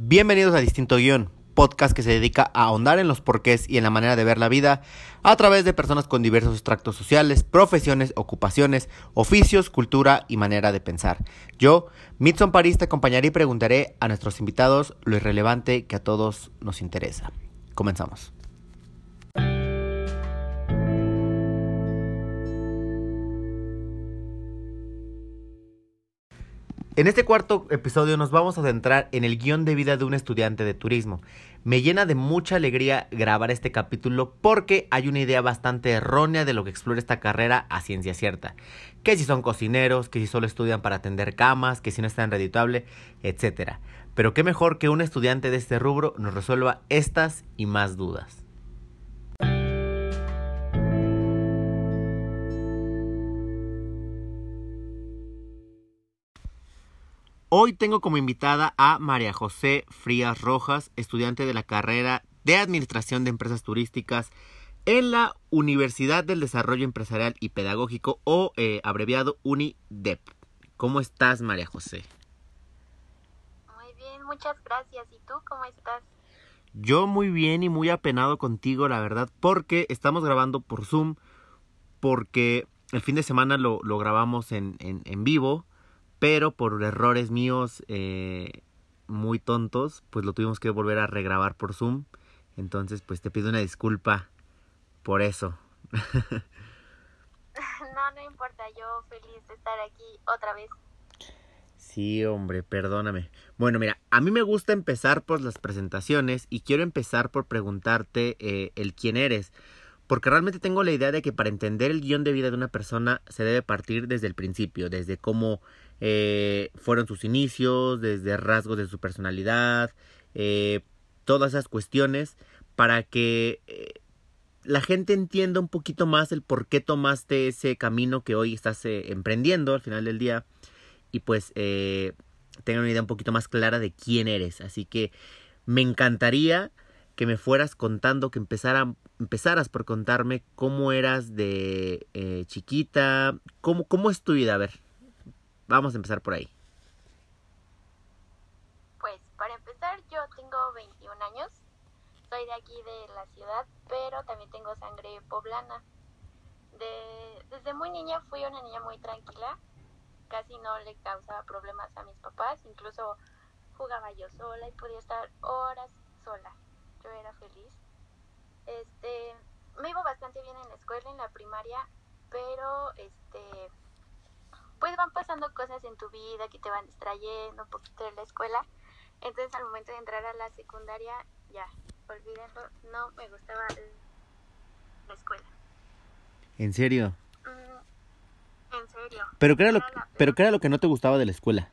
Bienvenidos a Distinto Guión, podcast que se dedica a ahondar en los porqués y en la manera de ver la vida a través de personas con diversos extractos sociales, profesiones, ocupaciones, oficios, cultura y manera de pensar. Yo, Mitson París, te acompañaré y preguntaré a nuestros invitados lo irrelevante que a todos nos interesa. Comenzamos. En este cuarto episodio nos vamos a centrar en el guion de vida de un estudiante de turismo. Me llena de mucha alegría grabar este capítulo porque hay una idea bastante errónea de lo que explora esta carrera a ciencia cierta. Que si son cocineros, que si solo estudian para atender camas, que si no están redituable, etc. Pero qué mejor que un estudiante de este rubro nos resuelva estas y más dudas. Hoy tengo como invitada a María José Frías Rojas, estudiante de la carrera de Administración de Empresas Turísticas en la Universidad del Desarrollo Empresarial y Pedagógico o eh, abreviado UNIDEP. ¿Cómo estás, María José? Muy bien, muchas gracias. ¿Y tú cómo estás? Yo muy bien y muy apenado contigo, la verdad, porque estamos grabando por Zoom, porque el fin de semana lo, lo grabamos en, en, en vivo pero por errores míos eh, muy tontos, pues lo tuvimos que volver a regrabar por Zoom. Entonces, pues te pido una disculpa por eso. no, no importa, yo feliz de estar aquí otra vez. Sí, hombre, perdóname. Bueno, mira, a mí me gusta empezar por las presentaciones y quiero empezar por preguntarte eh, el quién eres. Porque realmente tengo la idea de que para entender el guion de vida de una persona se debe partir desde el principio, desde cómo eh, fueron sus inicios, desde rasgos de su personalidad, eh, todas esas cuestiones, para que eh, la gente entienda un poquito más el por qué tomaste ese camino que hoy estás emprendiendo al final del día y pues tengan una idea un poquito más clara de quién eres. Así que me encantaría que me fueras contando, que empezara, empezaras por contarme cómo eras de chiquita, cómo, cómo es tu vida, a ver, Vamos a empezar por ahí. Pues para empezar yo tengo 21 años, soy de aquí de la ciudad, pero también tengo sangre poblana. De, desde muy niña fui una niña muy tranquila, casi no le causaba problemas a mis papás, incluso jugaba yo sola y podía estar horas sola. Yo era feliz. Este, me iba bastante bien en la escuela, en la primaria, pero este pues van pasando cosas en tu vida que te van distrayendo un poquito de la escuela. Entonces al momento de entrar a la secundaria, ya, olvídenlo, no me gustaba la escuela. ¿En serio? Mm, en serio. ¿Pero qué, era lo, ¿Pero qué era lo que no te gustaba de la escuela?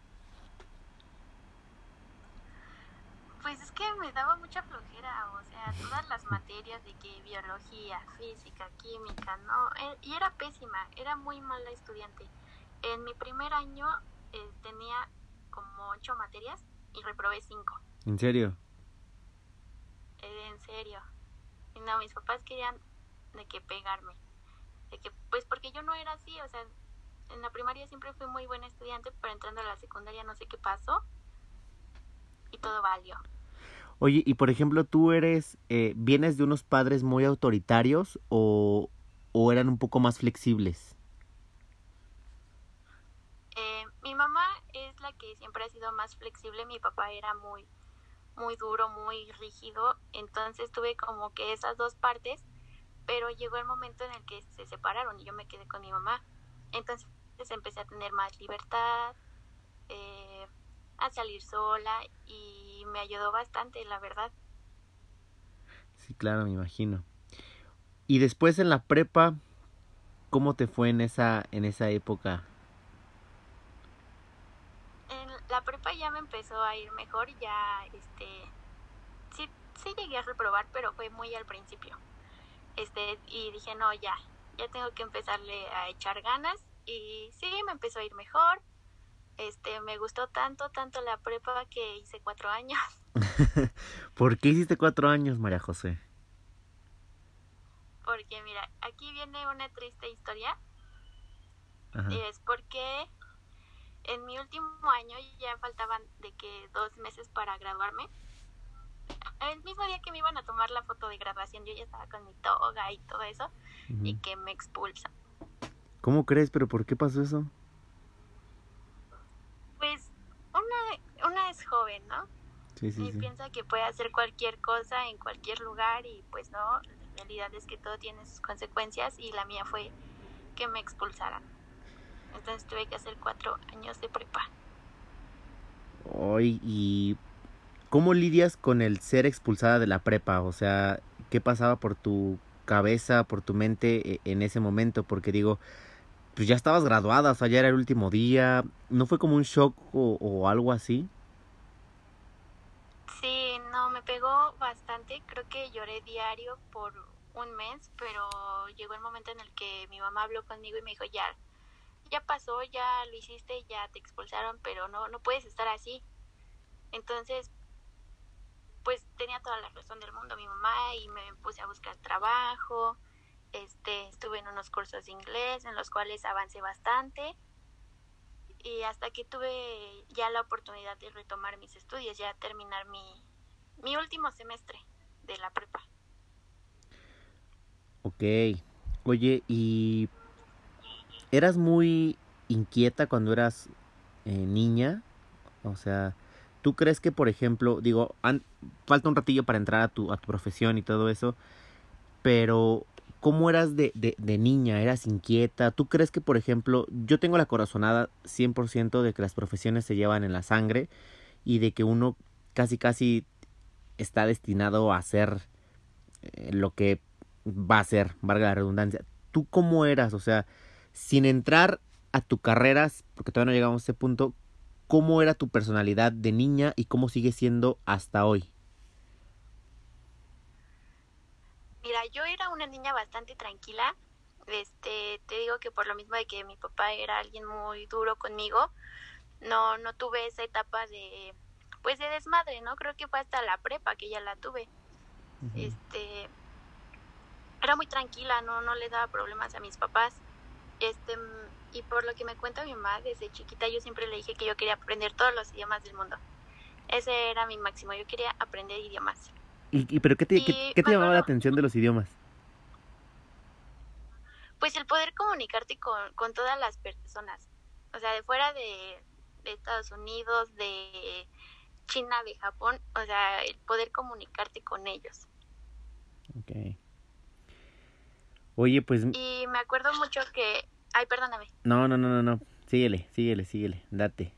Pues es que me daba mucha flojera, o sea, todas las materias de que biología, física, química, no, eh, y era pésima, era muy mala estudiante. En mi primer año eh, tenía como ocho materias y reprobé cinco. ¿En serio? Eh, en serio. Y no, mis papás querían de que pegarme. De que, pues porque yo no era así, o sea, en la primaria siempre fui muy buena estudiante, pero entrando a la secundaria no sé qué pasó y todo valió. Oye, y por ejemplo, ¿tú eres, eh, vienes de unos padres muy autoritarios o, o eran un poco más flexibles? Mi mamá es la que siempre ha sido más flexible, mi papá era muy muy duro, muy rígido, entonces tuve como que esas dos partes, pero llegó el momento en el que se separaron y yo me quedé con mi mamá. Entonces empecé a tener más libertad, eh, a salir sola y me ayudó bastante, la verdad. Sí, claro, me imagino. Y después en la prepa, ¿cómo te fue en esa, en esa época? La prepa ya me empezó a ir mejor, ya este sí, sí llegué a reprobar, pero fue muy al principio. Este, y dije, no, ya, ya tengo que empezarle a echar ganas. Y sí, me empezó a ir mejor. Este, me gustó tanto, tanto la prepa que hice cuatro años. ¿Por qué hiciste cuatro años, María José? Porque mira, aquí viene una triste historia. Es porque en mi último año ya faltaban de que dos meses para graduarme. El mismo día que me iban a tomar la foto de graduación, yo ya estaba con mi toga y todo eso, y que me expulsan. ¿Cómo crees? ¿Pero por qué pasó eso? Pues una, una es joven, ¿no? Sí, sí, y sí. piensa que puede hacer cualquier cosa en cualquier lugar y pues no, la realidad es que todo tiene sus consecuencias y la mía fue que me expulsaran. Entonces tuve que hacer cuatro años de prepa. Hoy, ¿y cómo lidias con el ser expulsada de la prepa? O sea, ¿qué pasaba por tu cabeza, por tu mente e- en ese momento? Porque digo, pues ya estabas graduada, o sea, ya era el último día. ¿No fue como un shock o, o algo así? Sí, no, me pegó bastante. Creo que lloré diario por un mes, pero llegó el momento en el que mi mamá habló conmigo y me dijo, ya, ya pasó, ya lo hiciste, ya te expulsaron, pero no, no puedes estar así. Entonces, pues tenía toda la razón del mundo mi mamá y me puse a buscar trabajo. Este, estuve en unos cursos de inglés en los cuales avancé bastante y hasta que tuve ya la oportunidad de retomar mis estudios, ya terminar mi, mi último semestre de la prepa. Ok. Oye, ¿y eras muy inquieta cuando eras eh, niña? O sea, ¿tú crees que, por ejemplo, digo, falta un ratillo para entrar a tu, a tu profesión y todo eso, pero ¿cómo eras de, de, de niña? ¿Eras inquieta? ¿Tú crees que, por ejemplo, yo tengo la corazonada 100% de que las profesiones se llevan en la sangre y de que uno casi, casi está destinado a hacer eh, lo que va a ser, valga la redundancia. ¿Tú cómo eras? O sea, sin entrar a tu carrera, porque todavía no llegamos a ese punto, ¿cómo era tu personalidad de niña y cómo sigue siendo hasta hoy? Mira, yo era una niña bastante tranquila. Este, te digo que por lo mismo de que mi papá era alguien muy duro conmigo, no no tuve esa etapa de pues de desmadre, ¿no? Creo que fue hasta la prepa que ya la tuve. Este era muy tranquila, no no le daba problemas a mis papás. Este y por lo que me cuenta mi mamá, desde chiquita yo siempre le dije que yo quería aprender todos los idiomas del mundo. Ese era mi máximo, yo quería aprender idiomas. ¿Y, y pero qué te, Y qué, qué te llamaba la atención de los idiomas? Pues el poder comunicarte con, con todas las personas. O sea, de fuera de, de Estados Unidos, de China, de Japón. O sea, el poder comunicarte con ellos. Ok. Oye, pues... Y me acuerdo mucho que... Ay, perdóname. No, no, no, no, no. Síguele, síguele, síguele. Date.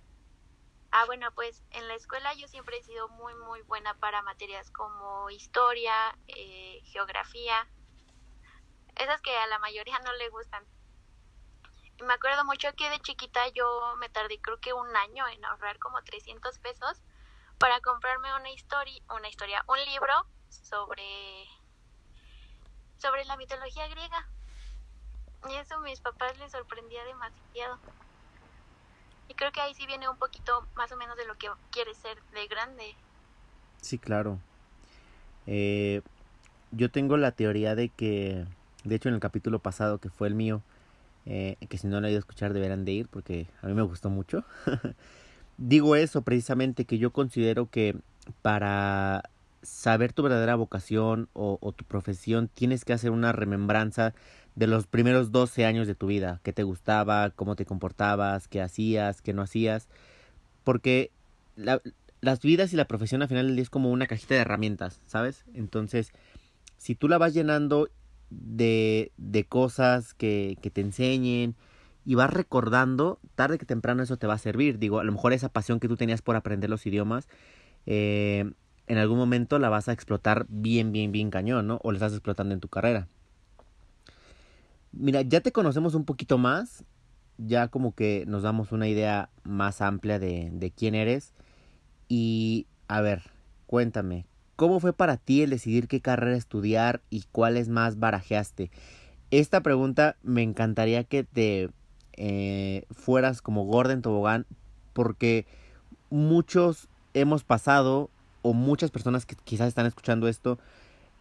Ah, bueno, pues en la escuela yo siempre he sido muy, muy buena para materias como historia, eh, geografía, esas que a la mayoría no le gustan. Y me acuerdo mucho que de chiquita yo me tardé creo que un año en ahorrar como 300 pesos para comprarme una historia, una historia, un libro sobre sobre la mitología griega. Y eso a mis papás les sorprendía demasiado. Y creo que ahí sí viene un poquito más o menos de lo que quiere ser de grande. Sí, claro. Eh, yo tengo la teoría de que, de hecho en el capítulo pasado que fue el mío, eh, que si no lo han ido a escuchar deberán de ir porque a mí me gustó mucho. Digo eso precisamente que yo considero que para saber tu verdadera vocación o, tu profesión tienes que hacer una remembranza de los primeros 12 años de tu vida, qué te gustaba, cómo te comportabas, qué hacías, qué no hacías, porque la, las vidas y la profesión al final es como una cajita de herramientas, ¿sabes? Entonces, si tú la vas llenando de, de cosas que, que te enseñen y vas recordando, tarde que temprano eso te va a servir. Digo, a lo mejor esa pasión que tú tenías por aprender los idiomas, eh, en algún momento la vas a explotar bien, bien, bien cañón, ¿no? O la estás explotando en tu carrera. Mira, ya te conocemos un poquito más, ya como que nos damos una idea más amplia de, de quién eres. Y, a ver, cuéntame, ¿cómo fue para ti el decidir qué carrera estudiar y cuáles más barajeaste? Esta pregunta me encantaría que te eh, fueras como gorda en tobogán, porque muchos hemos pasado, o muchas personas que quizás están escuchando esto,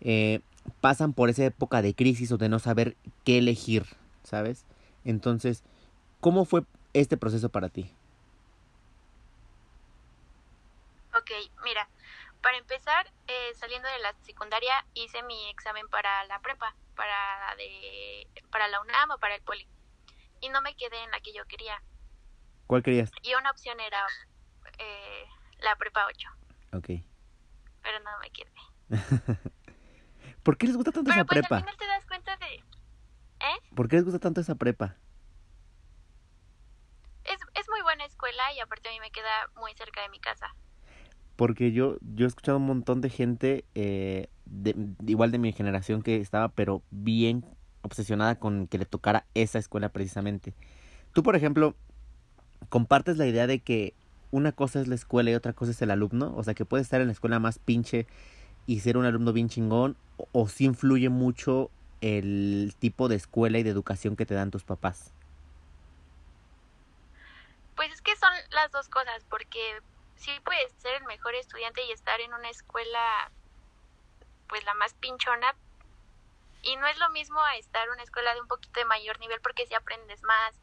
eh, pasan por esa época de crisis o de no saber qué elegir, ¿sabes? Entonces, ¿cómo fue este proceso para ti? Ok, mira, para empezar, eh, saliendo de la secundaria hice mi examen para la prepa, para, de, para la UNAM o para el Poli. Y no me quedé en la que yo quería. ¿Cuál querías? Y una opción era eh, la prepa 8. Ok. Pero no me quedé. ¿Por qué les gusta tanto Pero esa pues prepa? al final te das cuenta de... ¿Eh? ¿Por qué les gusta tanto esa prepa? Es, es muy buena escuela y aparte a mí me queda muy cerca de mi casa. Porque yo, yo he escuchado un montón de gente, eh, de, igual de mi generación, que estaba, pero bien obsesionada con que le tocara esa escuela precisamente. Tú, por ejemplo, compartes la idea de que una cosa es la escuela y otra cosa es el alumno, o sea, que puedes estar en la escuela más pinche y ser un alumno bien chingón, o, sí influye mucho el tipo de escuela y de educación que te dan tus papás. Pues es que son las dos cosas, porque sí puedes ser el mejor estudiante y estar en una escuela, pues la más pinchona, y no es lo mismo a estar en una escuela de un poquito de mayor nivel porque sí aprendes más,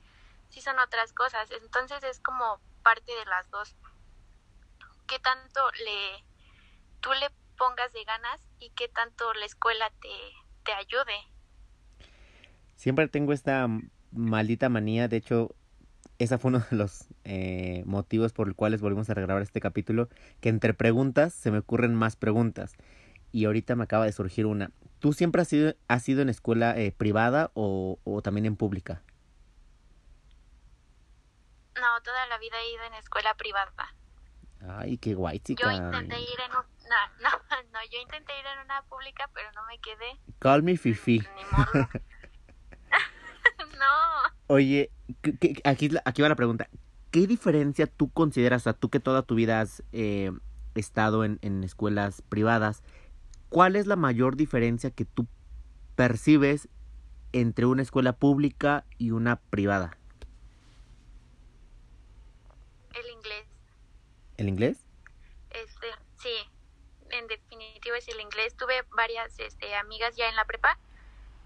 sí son otras cosas, entonces es como parte de las dos. ¿Qué tanto le tú le pongas de ganas y qué tanto la escuela te, te ayude? Siempre tengo esta maldita manía, de hecho, ese fue uno de los eh, motivos por los cuales volvimos a regrabar este capítulo, que entre preguntas se me ocurren más preguntas. Y ahorita me acaba de surgir una. ¿Tú siempre has sido, has sido en escuela eh, privada o, o, también en pública? No, toda la vida he ido en escuela privada. Ay, qué guay, chica. Yo intenté ir en un... No, no, no, yo intenté ir en una pública, pero no me quedé. Call me Fifi. Ni modo. no. Oye, ¿qué, qué, aquí, aquí va la pregunta. ¿Qué diferencia tú consideras, a tú que toda tu vida has eh, estado en, en escuelas privadas, cuál es la mayor diferencia que tú percibes entre una escuela pública y una privada? El inglés. ¿El inglés? Este, sí, en definitiva es el inglés. Tuve varias este, amigas ya en la prepa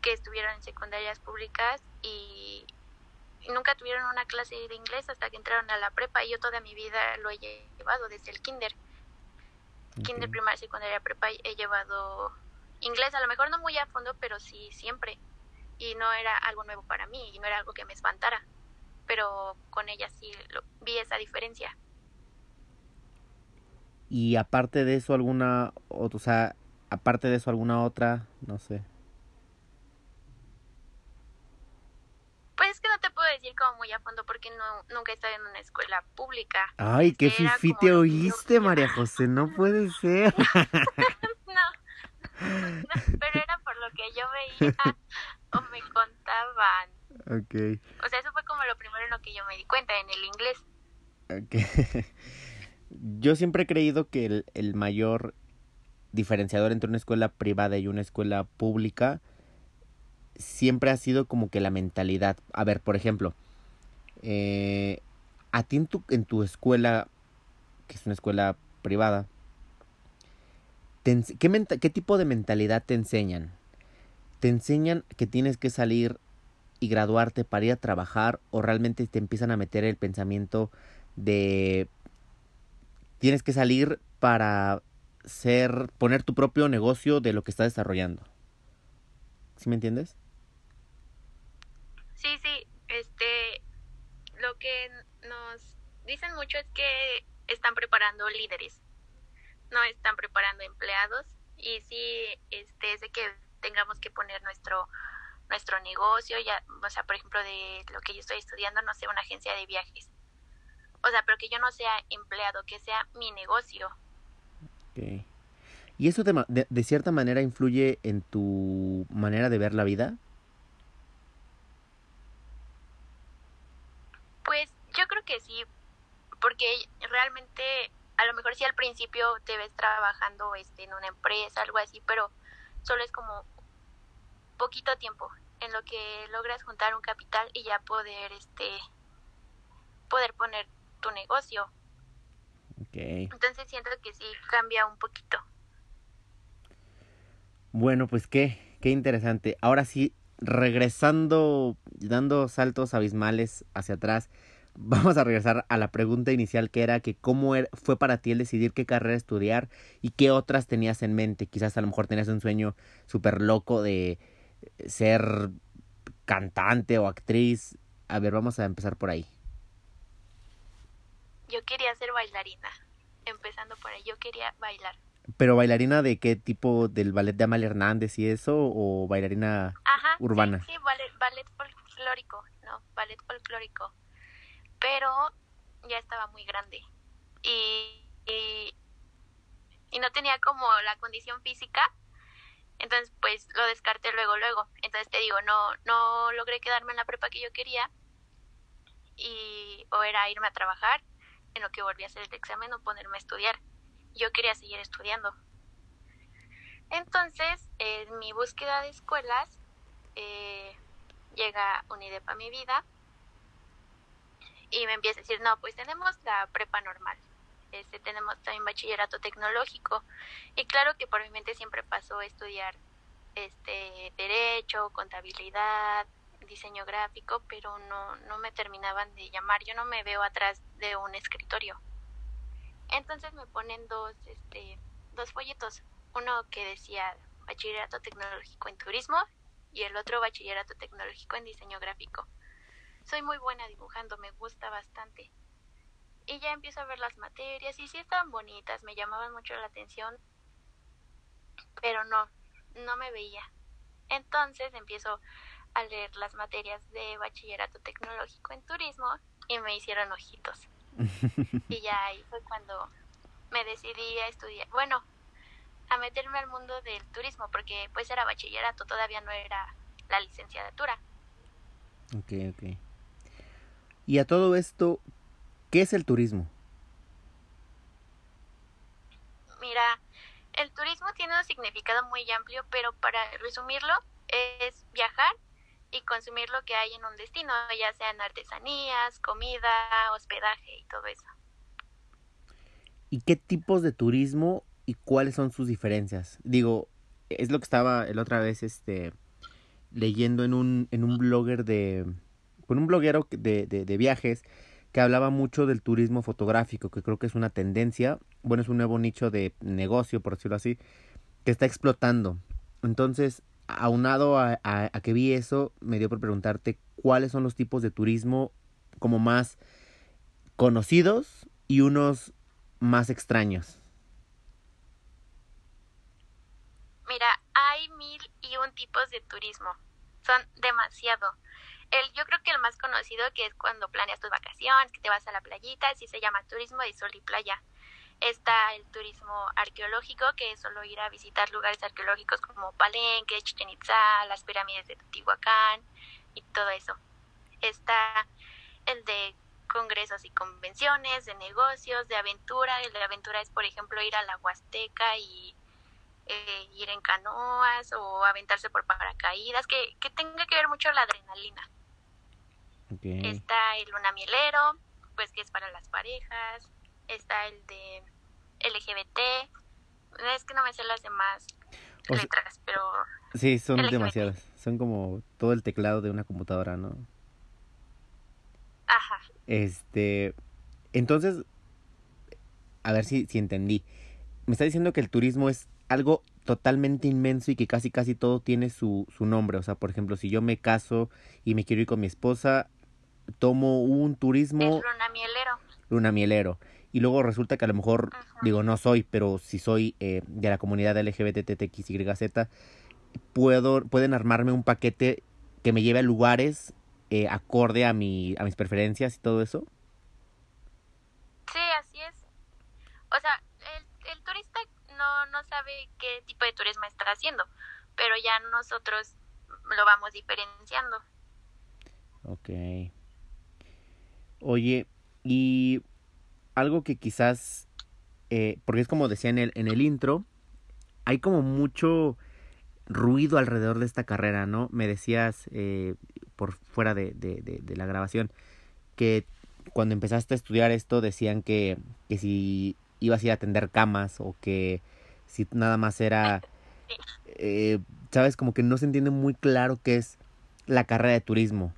que estuvieron en secundarias públicas y nunca tuvieron una clase de inglés hasta que entraron a la prepa y yo toda mi vida lo he llevado desde el kinder. Okay. Kinder, primaria, secundaria, prepa he llevado inglés, a lo mejor no muy a fondo, pero sí siempre. Y no era algo nuevo para mí y no era algo que me espantara. Pero con ella sí lo, vi esa diferencia. Y aparte de eso, alguna, o sea, aparte de eso, alguna otra, no sé. Pues es que no te puedo decir como muy a fondo porque no, nunca he estado en una escuela pública. Ay, qué fifi te oíste, María José, no puede ser. no, no, pero era por lo que yo veía o me contaban. Ok. O sea, eso fue como lo primero en lo que yo me di cuenta, en el inglés. Ok. Yo siempre he creído que el, el mayor diferenciador entre una escuela privada y una escuela pública siempre ha sido como que la mentalidad. A ver, por ejemplo, eh, a ti en tu, en tu escuela, que es una escuela privada, ¿qué, ¿qué tipo de mentalidad te enseñan? ¿Te enseñan que tienes que salir y graduarte para ir a trabajar o realmente te empiezan a meter el pensamiento de tienes que salir para ser poner tu propio negocio de lo que estás desarrollando? ¿Sí me entiendes? Sí, sí, este, lo que nos dicen mucho es que están preparando líderes, no están preparando empleados y sí, este, es de que tengamos que poner nuestro nuestro negocio, ya, o sea, por ejemplo, de lo que yo estoy estudiando, no sé, una agencia de viajes. O sea, pero que yo no sea empleado, que sea mi negocio. Okay. ¿Y eso de, de, de cierta manera influye en tu manera de ver la vida? Pues yo creo que sí, porque realmente a lo mejor sí al principio te ves trabajando este, en una empresa, algo así, pero solo es como poquito tiempo en lo que logras juntar un capital y ya poder este poder poner tu negocio. Okay. Entonces siento que sí cambia un poquito. Bueno, pues qué, qué interesante. Ahora sí, regresando, dando saltos abismales hacia atrás, vamos a regresar a la pregunta inicial que era que cómo fue para ti el decidir qué carrera estudiar y qué otras tenías en mente. Quizás a lo mejor tenías un sueño súper loco de ser cantante o actriz. A ver, vamos a empezar por ahí. Yo quería ser bailarina, empezando por ahí, yo quería bailar. ¿Pero bailarina de qué tipo? ¿Del ballet de Amalia Hernández y eso? ¿O bailarina urbana? Sí, ballet, ballet folclórico, no, ballet folclórico. Pero ya estaba muy grande y, y, y no tenía como la condición física entonces, pues lo descarté luego, luego. Entonces te digo, no, no logré quedarme en la prepa que yo quería y o era irme a trabajar en lo que volví a hacer el examen o ponerme a estudiar. Yo quería seguir estudiando. Entonces, en mi búsqueda de escuelas, eh, llega UNIDEP a mi vida y me empieza a decir, no, pues tenemos la prepa normal este, tenemos también bachillerato tecnológico. Y claro que por mi mente siempre pasó estudiar este derecho, contabilidad, diseño gráfico, pero no, no me terminaban de llamar. Yo no me veo atrás de un escritorio. Entonces me ponen dos, este, dos folletos. Uno que decía bachillerato tecnológico en turismo y el otro bachillerato tecnológico en diseño gráfico. Soy muy buena dibujando, me gusta bastante y ya empiezo a ver las materias y sí estaban bonitas, me llamaban mucho la atención, pero no, no me veía. Entonces empiezo a leer las materias de bachillerato tecnológico en turismo y me hicieron ojitos. y ya ahí fue cuando me decidí a estudiar, bueno, a meterme al mundo del turismo, porque pues era bachillerato, todavía no era la licenciatura. Ok, ok. Y a todo esto, ¿Qué es el turismo? Mira, el turismo tiene un significado muy amplio, pero para resumirlo es viajar y consumir lo que hay en un destino, ya sean artesanías, comida, hospedaje y todo eso. ¿Y qué tipos de turismo y cuáles son sus diferencias? Digo, es lo que estaba la otra vez este leyendo en un, en un blogger de con un bloguero de, de, de viajes que hablaba mucho del turismo fotográfico, que creo que es una tendencia, bueno, es un nuevo nicho de negocio, por decirlo así, que está explotando. Entonces, aunado a, a, que vi eso, me dio por preguntarte cuáles son los tipos de turismo como más conocidos y unos más extraños. Mira, hay mil y un tipos de turismo. Son demasiado. El, yo creo que el más conocido que es cuando planeas tus vacaciones, que te vas a la playita, así se llama turismo de sol y playa. Está el turismo arqueológico, que es solo ir a visitar lugares arqueológicos como Palenque, Chichen Itza, las pirámides de Teotihuacán y todo eso. Está el de congresos y convenciones, de negocios, de aventura. El de aventura es, por ejemplo, ir a la Huasteca y eh, ir en canoas o aventarse por paracaídas, que, que tenga que ver mucho la adrenalina. Está el lunamielero, pues que es para las parejas. Está el de LGBT. Es que no me sé las demás letras, pero... Sí, son demasiadas. Son como todo el teclado de una computadora, ¿no? Ajá. Este... Entonces, a ver si, si entendí. Me está diciendo que el turismo es algo totalmente inmenso y que casi casi todo tiene su, su nombre. O sea, por ejemplo, si yo me caso y me quiero ir con mi esposa, tomo un turismo... Es luna mielero. Y luego resulta que a lo mejor, digo, no soy, pero si soy eh, de la comunidad LGBTTXYZ, puedo, pueden armarme un paquete que me lleve a lugares eh, acorde a, mi, a mis preferencias y todo eso. Sí, así es. O sea, el, el turista no, no sabe qué tipo de turismo está haciendo, pero ya nosotros lo vamos diferenciando. Ok. Oye, y algo que quizás, eh, porque es como decía en el, en el intro, hay como mucho ruido alrededor de esta carrera, ¿no? Me decías eh, por fuera de, de, de, la grabación que cuando empezaste a estudiar esto decían que, que si ibas a ir a atender camas o que si nada más era, eh, sabes, como que no se entiende muy claro qué es la carrera de turismo.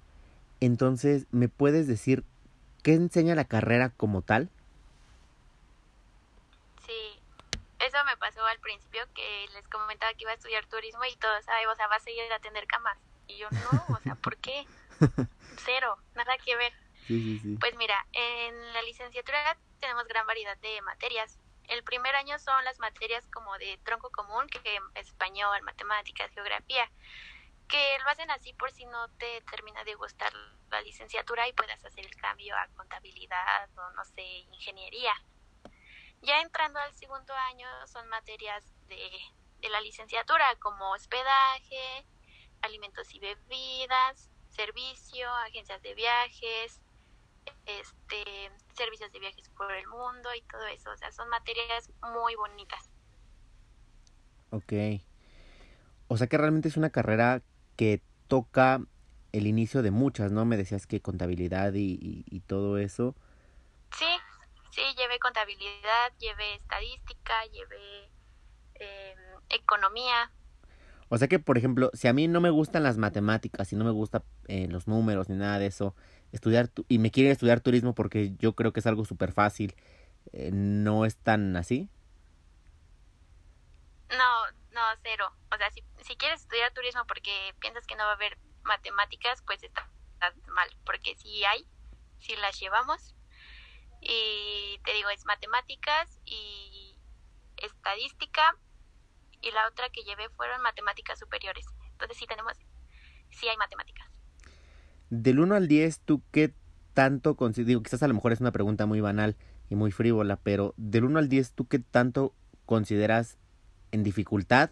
Entonces, ¿me puedes decir qué enseña la carrera como tal? Sí, eso me pasó al principio que les comentaba que iba a estudiar turismo y todos, ay, o sea, vas a ir a atender camas. Y yo, no, o sea, ¿por qué? Cero, nada que ver. Sí, sí, sí. Pues mira, en la licenciatura tenemos gran variedad de materias. El primer año son las materias como de tronco común, que es español, matemáticas, geografía, que lo hacen así por si no te termina de gustar la licenciatura y puedas hacer el cambio a contabilidad o no sé, ingeniería. Ya entrando al segundo año son materias de, de la licenciatura como hospedaje, alimentos y bebidas, servicio, agencias de viajes, este, servicios de viajes por el mundo y todo eso. O sea, son materias muy bonitas. Ok. O sea que realmente es una carrera que toca el inicio de muchas, ¿no? Me decías que contabilidad y, y, todo eso. Sí, sí, llevé contabilidad, llevé estadística, llevé eh, economía. O sea que, por ejemplo, si a mí no me gustan las matemáticas y no me gustan eh, los números ni nada de eso, estudiar y me quieren estudiar turismo porque yo creo que es algo súper fácil, eh, ¿no es tan así? No, no, cero. O sea, si, si quieres estudiar turismo porque piensas que no va a haber matemáticas, pues está, mal, porque si hay, si las llevamos. Y te digo, es matemáticas y estadística y la otra que llevé fueron matemáticas superiores. Entonces sí tenemos, sí hay matemáticas. Del 1 al 10, ¿tú qué tanto digo, quizás a lo mejor es una pregunta muy banal y muy frívola, pero del 1 al 10, ¿tú qué tanto consideras en dificultad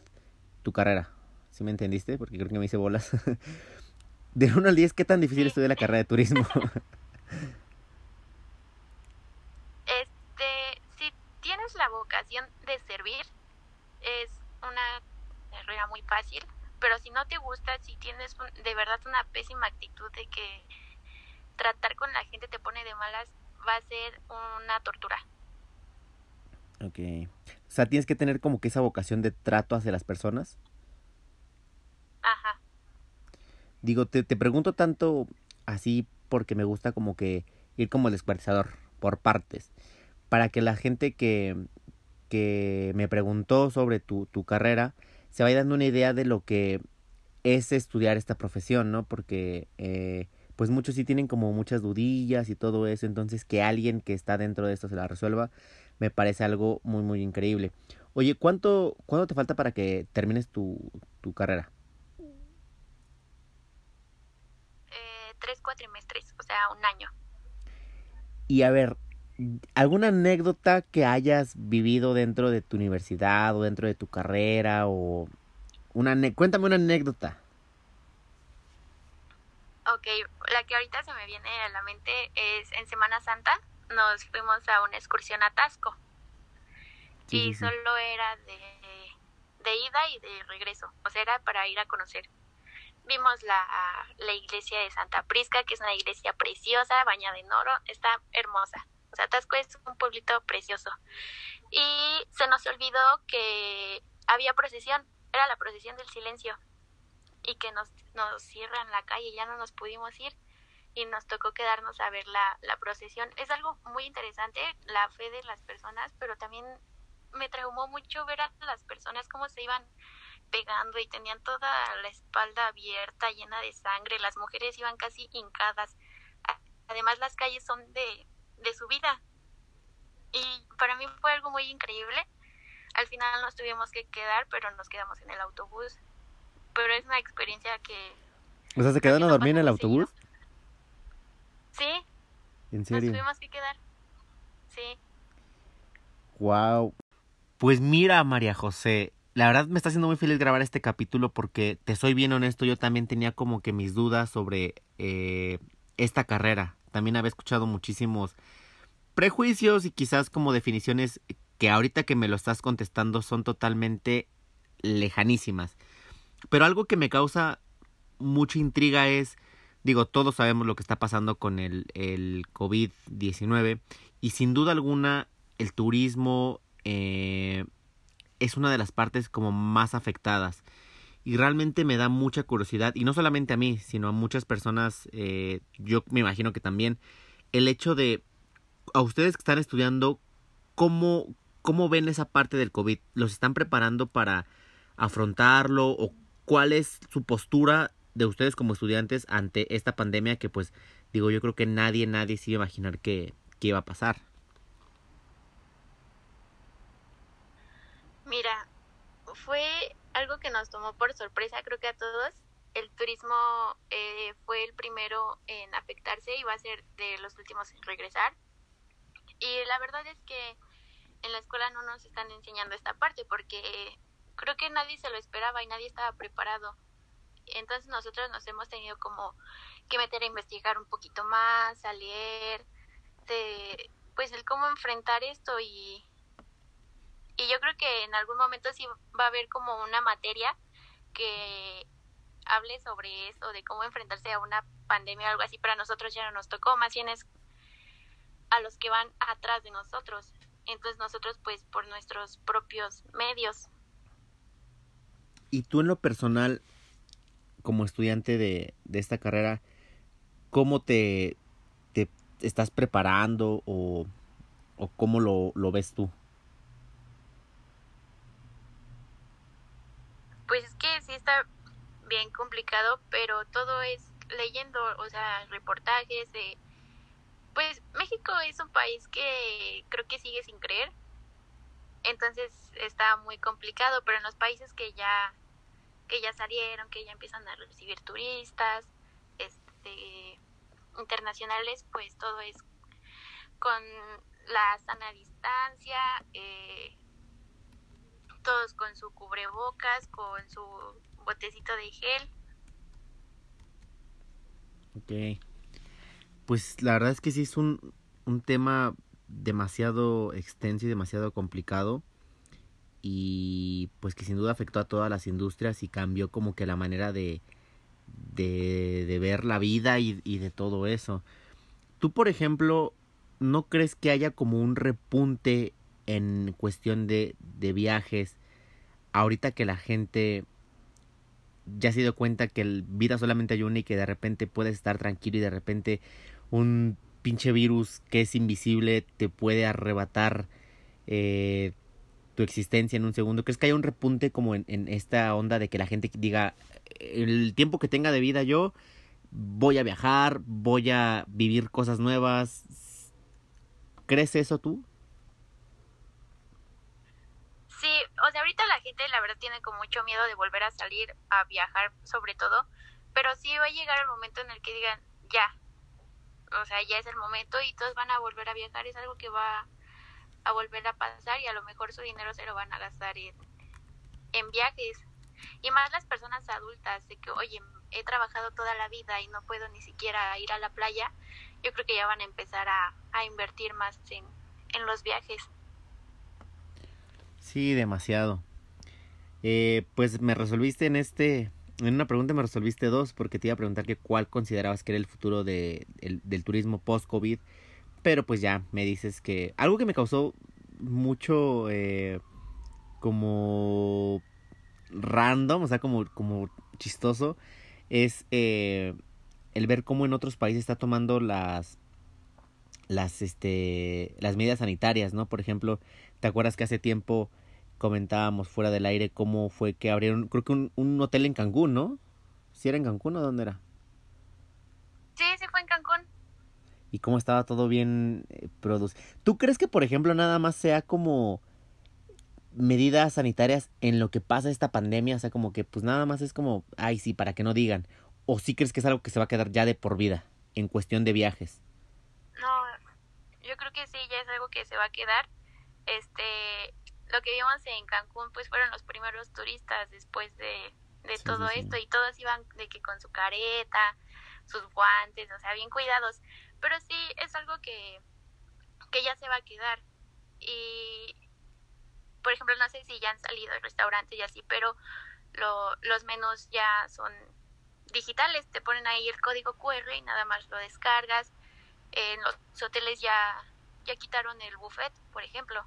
tu carrera? ¿Sí me entendiste? Porque creo que me hice bolas. del 1 al 10, ¿qué tan difícil estudiar la carrera de turismo? este, si tienes la vocación de servir, es una carrera muy fácil pero si no te gusta, si tienes de verdad una pésima actitud de que tratar con la gente te pone de malas, va a ser una tortura. Ok. O sea, tienes que tener como que esa vocación de trato hacia las personas. Ajá. Digo, te, te pregunto tanto así porque me gusta como que ir como el descuartizador por partes. Para que la gente que, que me preguntó sobre tu, tu carrera se vaya dando una idea de lo que es estudiar esta profesión, ¿no? Porque eh, pues muchos sí tienen como muchas dudillas y todo eso, entonces que alguien que está dentro de esto se la resuelva, me parece algo muy, muy increíble. Oye, ¿cuánto, ¿cuánto te falta para que termines tu, tu carrera? Eh, tres cuatrimestres, o sea, un año. Y a ver, ¿Alguna anécdota que hayas vivido dentro de tu universidad o dentro de tu carrera o una cuéntame una anécdota. Ok, la que ahorita se me viene a la mente es en Semana Santa nos fuimos a una excursión a Tasco y solo era de, de ida y de regreso, o sea, era para ir a conocer. Vimos la, la iglesia de Santa Prisca, que es una iglesia preciosa, bañada en oro, está hermosa o sea, Tasco es un pueblito precioso. Y se nos olvidó que había procesión, era la procesión del silencio. Y que nos, nos cierran la calle, ya no nos pudimos ir y nos tocó quedarnos a ver la, la procesión. Es algo muy interesante, la fe de las personas, pero también me traumó mucho ver a las personas cómo se iban pegando y tenían toda la espalda abierta, llena de sangre, las mujeres iban casi hincadas. Además las calles son de, de su vida. Y para mí fue algo muy increíble. Al final nos tuvimos que quedar, pero nos quedamos en el autobús. Pero es una experiencia que... O sea, ¿se quedaron a dormir en el autobús? Sí. ¿En serio? Nos tuvimos que quedar. Sí. Wow. Pues mira, María José, la verdad me está haciendo muy feliz grabar este capítulo porque te soy bien honesto, yo también tenía como que mis dudas sobre eh, esta carrera también había escuchado muchísimos prejuicios y quizás como definiciones que ahorita que me lo estás contestando son totalmente lejanísimas. Pero algo que me causa mucha intriga es, digo, todos sabemos lo que está pasando con el, el COVID-19 y sin duda alguna el turismo eh, es una de las partes como más afectadas y realmente me da mucha curiosidad, y no solamente a mí, sino a muchas personas, eh, yo me imagino que también, el hecho de, a ustedes que están estudiando, ¿cómo, cómo ven esa parte del COVID? ¿Los están preparando para afrontarlo o cuál es su postura de ustedes como estudiantes ante esta pandemia que pues digo yo creo que nadie, nadie se iba a imaginar que, que iba a pasar? Mira, fue algo que nos tomó por sorpresa, creo que a todos. El turismo eh, fue el primero en afectarse y va a ser de los últimos en regresar. Y la verdad es que en la escuela no nos están enseñando esta parte porque creo que nadie se lo esperaba y nadie estaba preparado. Entonces nosotros nos hemos tenido como que meter a investigar un poquito más, a leer, de, pues el cómo enfrentar esto y, y yo creo que en algún momento sí va a haber como una materia que hable sobre eso, de cómo enfrentarse a una pandemia o algo así, para nosotros ya no nos tocó, más bien es a los que van atrás de nosotros. Entonces nosotros pues por nuestros propios medios. Y tú en lo personal, como estudiante de, de esta carrera, ¿cómo te, te estás preparando o, o cómo lo, lo ves tú? Pues es que sí está bien complicado, pero todo es leyendo, o sea, reportajes de... Pues México es un país que creo que sigue sin creer, entonces está muy complicado, pero en los países que ya que ya salieron, que ya empiezan a recibir turistas, este internacionales, pues todo es con la sana distancia, eh, todos con su cubrebocas, con su botecito de gel. Ok. Pues la verdad es que sí es un, un tema demasiado extenso y demasiado complicado y pues que sin duda afectó a todas las industrias y cambió como que la manera de, de, de ver la vida y, y de todo eso. Tú, por ejemplo, ¿no crees que haya como un repunte en cuestión de, de viajes ahorita que la gente ya se dio cuenta que el vida solamente hay una y que de repente puedes estar tranquilo y de repente un pinche virus que es invisible te puede arrebatar eh, tu existencia en un segundo. ¿Crees que haya un repunte como en, en, esta onda de que la gente diga el tiempo que tenga de vida yo voy a viajar, voy a vivir cosas nuevas? ¿Crees eso tú? Sí, o sea, ahorita la gente la verdad tiene como mucho miedo de volver a salir a viajar sobre todo, pero sí va a llegar el momento en el que digan, ya, o sea, ya es el momento y todos van a volver a viajar, es algo que va a volver a pasar y a lo mejor su dinero se lo van a gastar en, en viajes. Y más las personas adultas, de que, oye, he trabajado toda la vida y no puedo ni siquiera ir a la playa, yo creo que ya van a empezar a, a invertir más en, en los viajes. Sí, demasiado. Eh, pues me resolviste en este, en una pregunta me resolviste dos, porque te iba a preguntar que cuál considerabas que era el futuro de, el, del turismo post-COVID, pero pues ya me dices que algo que me causó mucho eh, como random, o sea, como, como chistoso, es eh, el ver cómo en otros países está tomando las las este las medidas sanitarias, ¿no? Por ejemplo, ¿te acuerdas que hace tiempo comentábamos fuera del aire cómo fue que abrieron, creo que un, un hotel en Cancún, ¿no? ¿Si era en Cancún o dónde era? Sí, sí fue en Cancún. Y cómo estaba todo bien eh, producido. ¿Tú crees que, por ejemplo, nada más sea como medidas sanitarias en lo que pasa esta pandemia? O sea, como que pues nada más es como, ay, sí, para que no digan. ¿O sí crees que es algo que se va a quedar ya de por vida en cuestión de viajes? No, yo creo que sí, ya es algo que se va a quedar. Este, lo que vimos en Cancún pues fueron los primeros turistas después de, de sí, todo sí, esto sí. y todos iban de que con su careta, sus guantes, o sea, bien cuidados. Pero sí es algo que, que ya se va a quedar. Y, por ejemplo, no sé si ya han salido al restaurante y así, pero lo, los menús ya son digitales. Te ponen ahí el código QR y nada más lo descargas. En los hoteles ya, ya quitaron el buffet, por ejemplo.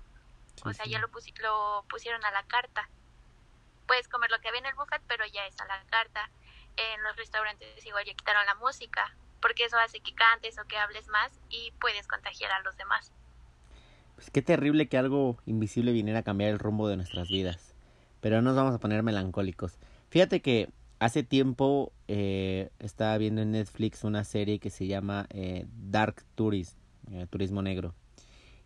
Sí, o sea, sí. ya lo, pusi lo pusieron a la carta. Puedes comer lo que había en el buffet, pero ya es a la carta. En los restaurantes igual ya quitaron la música. porque eso hace que cantes o que hables más y puedes contagiar a los demás. Pues qué terrible que algo invisible viniera a cambiar el rumbo de nuestras vidas. Pero no nos vamos a poner melancólicos. Fíjate que hace tiempo eh, estaba viendo en Netflix una serie que se llama eh, Dark Tourism, eh, Turismo Negro.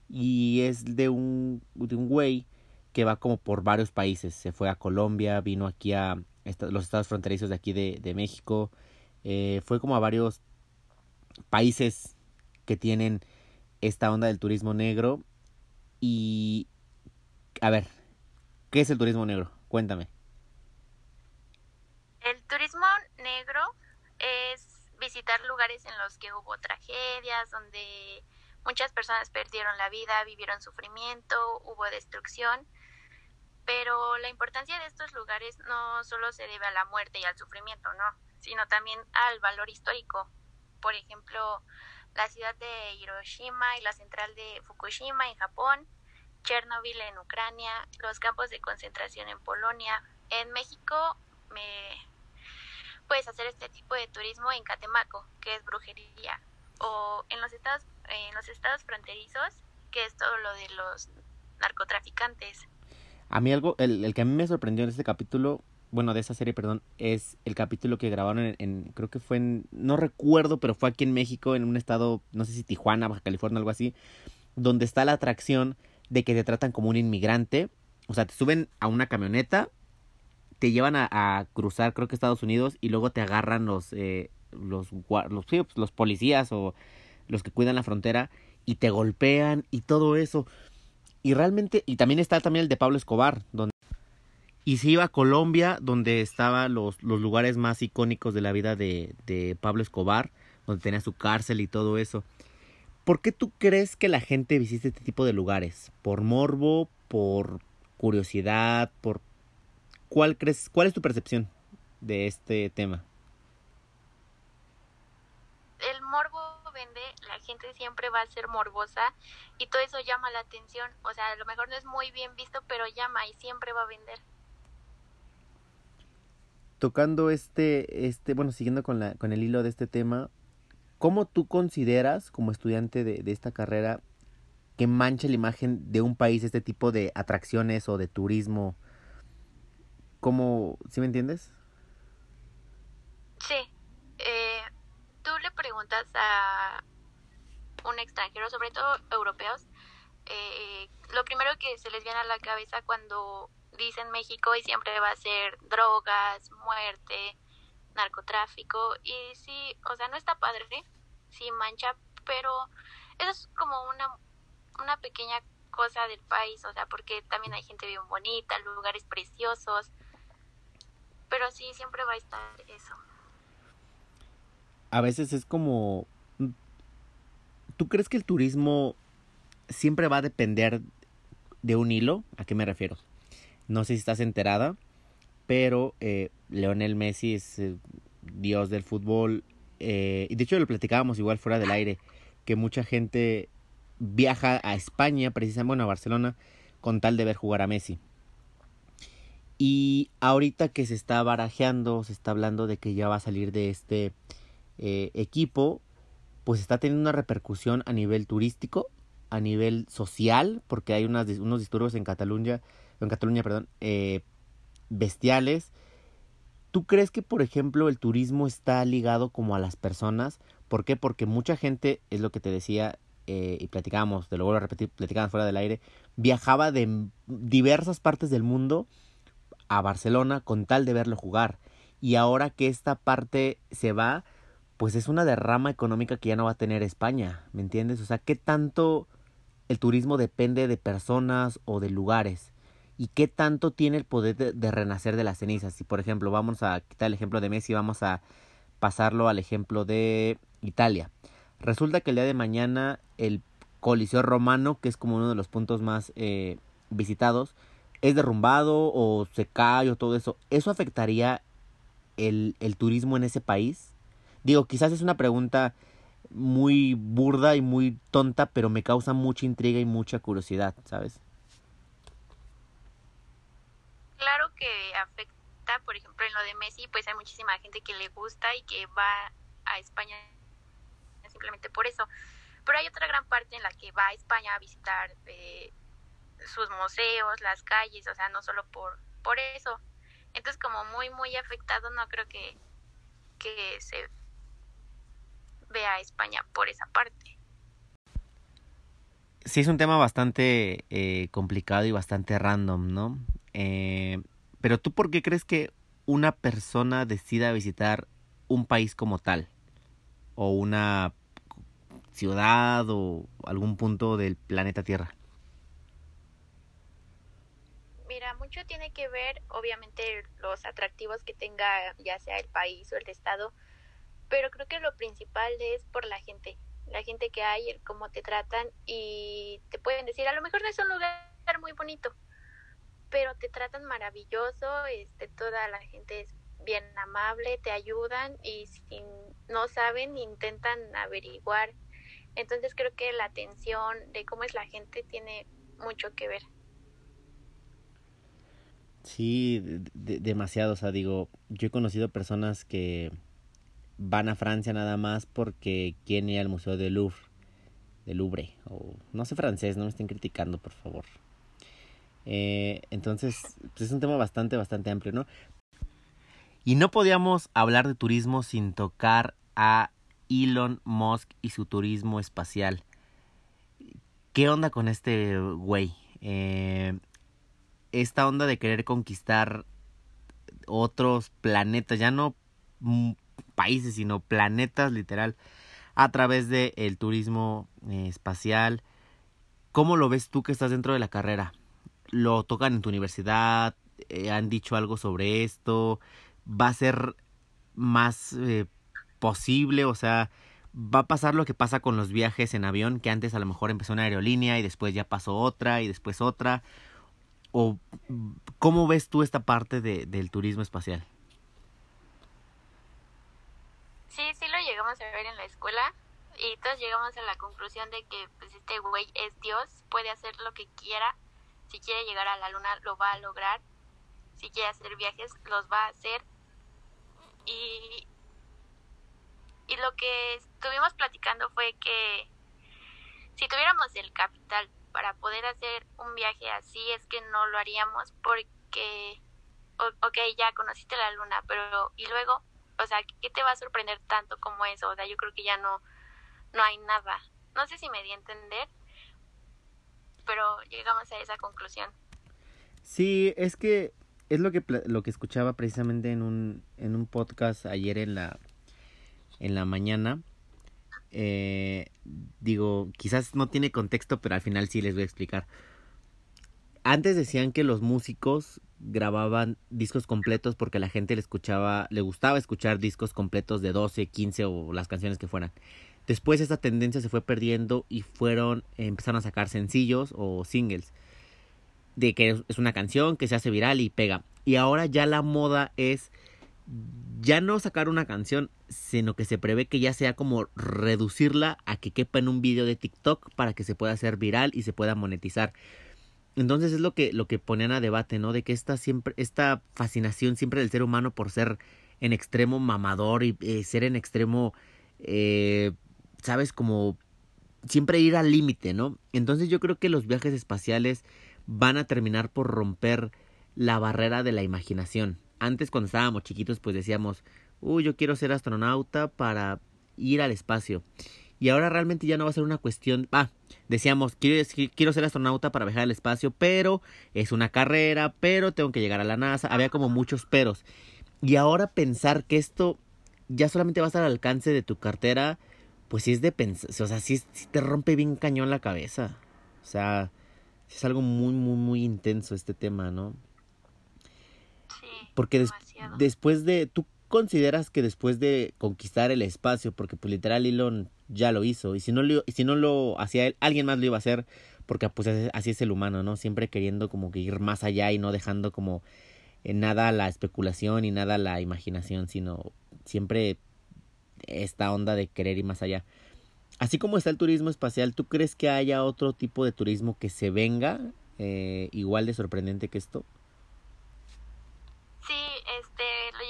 Y es de un, de un güey que va como por varios países. Se fue a Colombia, vino aquí a los estados fronterizos de aquí de, de México. Eh, fue como a varios países que tienen esta onda del turismo negro. Y, a ver, ¿qué es el turismo negro? Cuéntame. El turismo negro es visitar lugares en los que hubo tragedias, donde muchas personas perdieron la vida, vivieron sufrimiento, hubo destrucción. Pero la importancia de estos lugares no solo se debe a la muerte y al sufrimiento, no, sino también al valor histórico. Por ejemplo, la ciudad de Hiroshima y la central de Fukushima en Japón, Chernobyl en Ucrania, los campos de concentración en Polonia. En México me puedes hacer este tipo de turismo en Catemaco, que es brujería, o en los estados en los estados fronterizos, que es todo lo de los narcotraficantes. A mí algo, el, el que a mí me sorprendió en este capítulo bueno, de esa serie, perdón, es el capítulo que grabaron en, creo que fue en, no recuerdo, pero fue aquí en México, en un estado, no sé si Tijuana, Baja California, algo así, donde está la atracción de que te tratan como un inmigrante, o sea, te suben a una camioneta, te llevan a, cruzar, creo que Estados Unidos, y luego te agarran los, eh, los, los, pues, los policías o los que cuidan la frontera, y te golpean y todo eso. Y realmente, y también está también el de Pablo Escobar, donde y se iba a Colombia, donde estaban los, los lugares más icónicos de la vida de, de Pablo Escobar, donde tenía su cárcel y todo eso. ¿Por qué tú crees que la gente visita este tipo de lugares? ¿Por morbo? ¿Por curiosidad? ¿Por cuál crees? ¿Cuál es tu percepción de este tema? El morbo la gente siempre va a ser morbosa y todo eso llama la atención. O sea, a lo mejor no es muy bien visto, pero llama y siempre va a vender tocando este, este, bueno, siguiendo con, la, con el hilo de este tema, ¿cómo tú consideras como estudiante de, de esta carrera que mancha la imagen de un país este tipo de atracciones o de turismo? ¿Cómo, ¿sí me entiendes? Sí. Eh, tú le a un extranjero, sobre todo europeos, eh, lo primero que se les viene a la cabeza cuando dicen México y siempre va a ser drogas, muerte, narcotráfico y sí, o sea, no está padre, sí mancha, pero eso es como una, una pequeña cosa del país, o sea, porque también hay gente bien bonita, lugares preciosos, pero sí, siempre va a estar eso. A veces es como... ¿Tú crees que el turismo siempre va a depender de un hilo? ¿A qué me refiero? No sé si estás enterada, pero eh, Leonel Messi es eh, dios del fútbol. Eh, y de hecho lo platicábamos igual fuera del aire, que mucha gente viaja a España, precisamente, a Barcelona, con tal de ver jugar a Messi. Y ahorita que se está barajeando, se está hablando de que ya va a salir de este equipo, pues está teniendo una repercusión a nivel turístico, a nivel social, porque hay unos disturbios en Cataluña en Cataluña, perdón, eh, bestiales. ¿Tú crees que, por ejemplo, el turismo está ligado como a las personas? ¿Por qué? Porque mucha gente, es lo que te decía, eh, y platicábamos, te lo vuelvo a repetir, platicábamos fuera del aire, viajaba de diversas partes del mundo a Barcelona con tal de verlo jugar. Y ahora que esta parte se va, pues es una derrama económica que ya no va a tener España, ¿me entiendes? O sea, ¿qué tanto el turismo depende de personas o de lugares? y qué tanto tiene el poder de, renacer de las cenizas. Si por ejemplo vamos a quitar el ejemplo de Messi, vamos a pasarlo al ejemplo de Italia. Resulta que el día de mañana el Coliseo Romano, que es como uno de los puntos más eh, visitados, es derrumbado o se cae o todo eso. ¿Eso afectaría el, el turismo en ese país? Digo, quizás es una pregunta muy burda y muy tonta, pero me causa mucha intriga y mucha curiosidad, ¿sabes? claro que afecta, por ejemplo, en lo de Messi, pues hay muchísima gente que le gusta y que va a España simplemente por eso. Pero hay otra gran parte en la que va a España a visitar eh, sus museos, las calles, o sea, no solo por, por eso. Entonces, como muy, muy afectado, no creo que, que se vea a España por esa parte. Sí, es un tema bastante eh, complicado y bastante random, ¿no? Eh, pero tú, ¿por qué crees que una persona decida visitar un país como tal? O una ciudad o algún punto del planeta Tierra. Mira, mucho tiene que ver, obviamente, los atractivos que tenga ya sea el país o el estado, pero creo que lo principal es por la gente, la gente que hay, cómo te tratan y te pueden decir, a lo mejor no es un lugar muy bonito, pero te tratan maravilloso, este, toda la gente es bien amable, te ayudan y si no saben intentan averiguar. Entonces creo que la atención de cómo es la gente tiene mucho que ver. Sí, demasiado. O sea, digo, yo he conocido personas que van a Francia nada más porque quieren ir al Museo del Louvre, del Louvre, o no sé francés, no me estén criticando, por favor. Eh, entonces, pues es un tema bastante, bastante amplio, ¿no? Y no podíamos hablar de turismo sin tocar a Elon Musk y su turismo espacial. ¿Qué onda con este güey? Eh, esta onda de querer conquistar otros planetas, ya no países, sino planetas literal, a través del el turismo eh, espacial. ¿Cómo lo ves tú que estás dentro de la carrera? ¿Lo tocan en tu universidad? Eh, ¿Han dicho algo sobre esto? ¿Va a ser más eh, posible? O sea, ¿va a pasar lo que pasa con los viajes en avión? Que antes a lo mejor empezó una aerolínea y después ya pasó otra y después otra o cómo ves tú esta parte de, del turismo espacial? Sí, sí lo llegamos a ver en la escuela y todos llegamos a la conclusión de que pues este güey es Dios, puede hacer lo que quiera, si quiere llegar a la luna lo va a lograr, si quiere hacer viajes los va a hacer. Y y lo que estuvimos platicando fue que si tuviéramos el capital para poder hacer un viaje así es que no lo haríamos porque, ok, ya conociste la luna, pero y luego, o sea, ¿qué te va a sorprender tanto como eso? O sea, yo creo que ya no, no hay nada. No sé si me di a entender, pero llegamos a esa conclusión. Sí, es que es lo que lo que escuchaba precisamente en un en un podcast ayer en la en la mañana eh, digo, quizás no tiene contexto, pero al final sí les voy a explicar. Antes decían que los músicos grababan discos completos porque la gente le escuchaba, le gustaba escuchar discos completos de 12, 15 o las canciones que fueran. Después esa tendencia se fue perdiendo y fueron, empezaron a sacar sencillos o singles. De que es una canción que se hace viral y pega. Y ahora ya la moda es ya no sacar una canción, sino que se prevé que ya sea como reducirla a que quepa en un video de TikTok para que se pueda hacer viral y se pueda monetizar. Entonces es lo que, lo que ponían a debate, ¿no? De que esta siempre, esta fascinación siempre del ser humano por ser en extremo mamador y eh, ser en extremo, eh, sabes, como siempre ir al límite, ¿no? Entonces yo creo que los viajes espaciales van a terminar por romper la barrera de la imaginación antes cuando estábamos chiquitos pues decíamos, uy, yo quiero ser astronauta para ir al espacio. Y ahora realmente ya no va a ser una cuestión, ah, decíamos, quiero, quiero ser astronauta para viajar al espacio, pero es una carrera, pero tengo que llegar a la NASA, había como muchos peros. Y ahora pensar que esto ya solamente va a estar al alcance de tu cartera, pues sí es de pensar, o sea, sí, te rompe bien cañón la cabeza. O sea, es algo muy, muy, muy intenso este tema, ¿no? Porque después de, tú consideras que después de conquistar el espacio, porque pues literal Elon ya lo hizo, y si no lo, si no lo hacía él, alguien más lo iba a hacer, porque pues así es el humano, ¿no? Siempre queriendo como que ir más allá y no dejando como en nada la especulación y nada la imaginación, sino siempre esta onda de querer ir más allá. Así como está el turismo espacial, ¿tú crees que haya otro tipo de turismo que se venga eh, igual de sorprendente que esto?